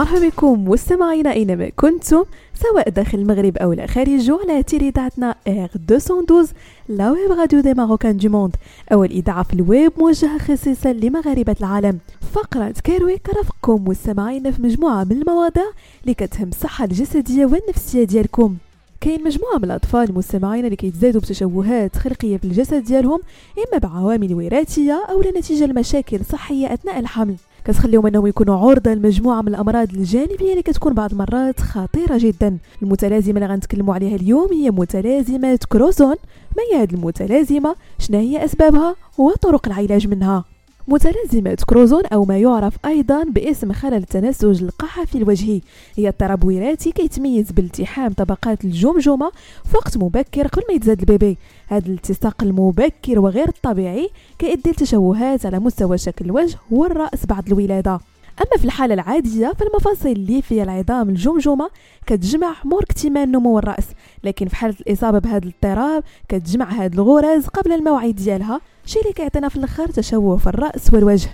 مرحبا بكم مستمعينا إينما كنتم سواء داخل المغرب أو لا خارجه على إذاعتنا R212 la web radio des Marocains du monde. أو الاذاعه في الويب موجهة خصيصا لمغاربة العالم. فقرة Care Week رافقكم مستمعينا في مجموعة من المواضيع اللي كتهم الصحة الجسدية والنفسية ديالكم. كاين مجموعة من الأطفال المستمعين اللي كيتزادوا بتشوهات خلقية في الجسد ديالهم إما بعوامل وراثية أو لنتيجة لمشاكل صحية أثناء الحمل. كتخليهم انهم يكونوا عرضة لمجموعة من الأمراض الجانبية اللي كتكون بعض المرات خطيرة جدا. المتلازمة اللي غنتكلموا عليها اليوم هي متلازمة كروزون. ما هي هذه المتلازمة؟ شنو هي أسبابها؟ وطرق العلاج منها؟ متلازمة كروزون أو ما يعرف أيضا باسم خلل التنسج القحفي الوجهي. هي اضطراب وراثي كيتميز بالتحام طبقات الجمجمة في وقت مبكر قبل ما يتزاد ال bébé. هذا الالتصاق المبكر وغير الطبيعي كيؤدي لتشوهات على مستوى شكل الوجه والرأس بعد الولادة. أما في الحالة العادية فالمفاصل الليفيه العظام الجمجمة كتجمع مور اكتمال نمو الرأس. لكن في حالة الإصابة بهذا الاضطراب كتجمع هذه الغرز قبل الموعد ديالها شي اللي كيعطينا في الآخر تشوه في الرأس والوجه.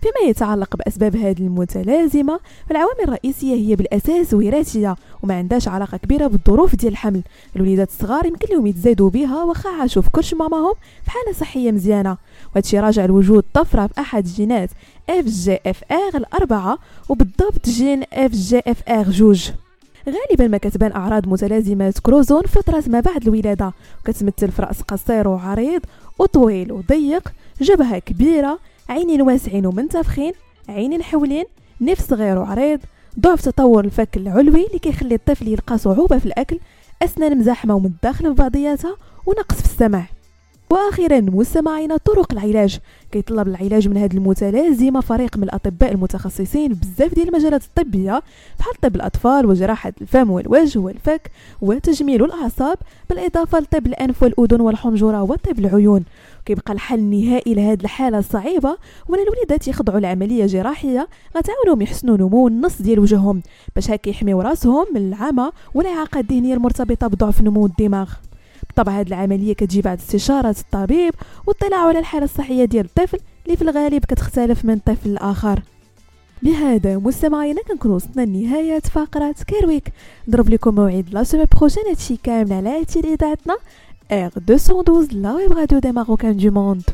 فيما يتعلق بأسباب هذه المتلازمة فالعوامل الرئيسية هي بالأساس وراثية وما عندهاش علاقة كبيرة بالظروف ديال الحمل. الوليدات الصغار يمكن لهم يتزادوا بها واخا عاشوا في كرش ماماهم في حالة صحية مزيانة. وهادشي راجع لوجود طفرة في أحد جينات FGFR الأربعة وبالضبط جين FGFR جوج. غالبا ما كتبان أعراض متلازمة كروزون فتره ما بعد الولادة. وكتمثل في راس قصير وعريض وطويل وضيق جبهة كبيرة عينين واسعين ومنتفخين عينين حولين نيف صغير وعريض ضعف تطور الفك العلوي اللي كيخلي الطفل يلقى صعوبة في الأكل أسنان مزاحمة ومتداخلة في بعضياتها ونقص في السمع. وأخيرا مستمعينا طرق العلاج. كيطلب العلاج من هذه المتلازمة فريق من الأطباء المتخصصين بزاف ديال المجالات الطبية بحال طب الأطفال وجراحة الفم والوجه والفك وتجميل الأعصاب بالإضافة لطب الأنف والأذن والحنجرة وطب العيون. كيبقى الحل النهائي لهذه الحالة الصعيبة هو الوليدات يخضعوا لعملية جراحية غتعاونهم يحسنوا نمو النص ديال وجههم باش هكا يحميو راسهم من العمى والإعاقة الذهنية المرتبطة بضعف نمو الدماغ. بالطبع هذه العملية كتجي بعد استشارة الطبيب واطلاع على الحالة الصحية ديال الطفل اللي في الغالب كتختلف من طفل لآخر. بهذا مستمعينا كنكون وصلنا لنهاية فقرة Care Week نضرب لكم موعد la semaine prochaine هادشي كامل على إذاعتنا. R212 la web radio des Marocains du monde.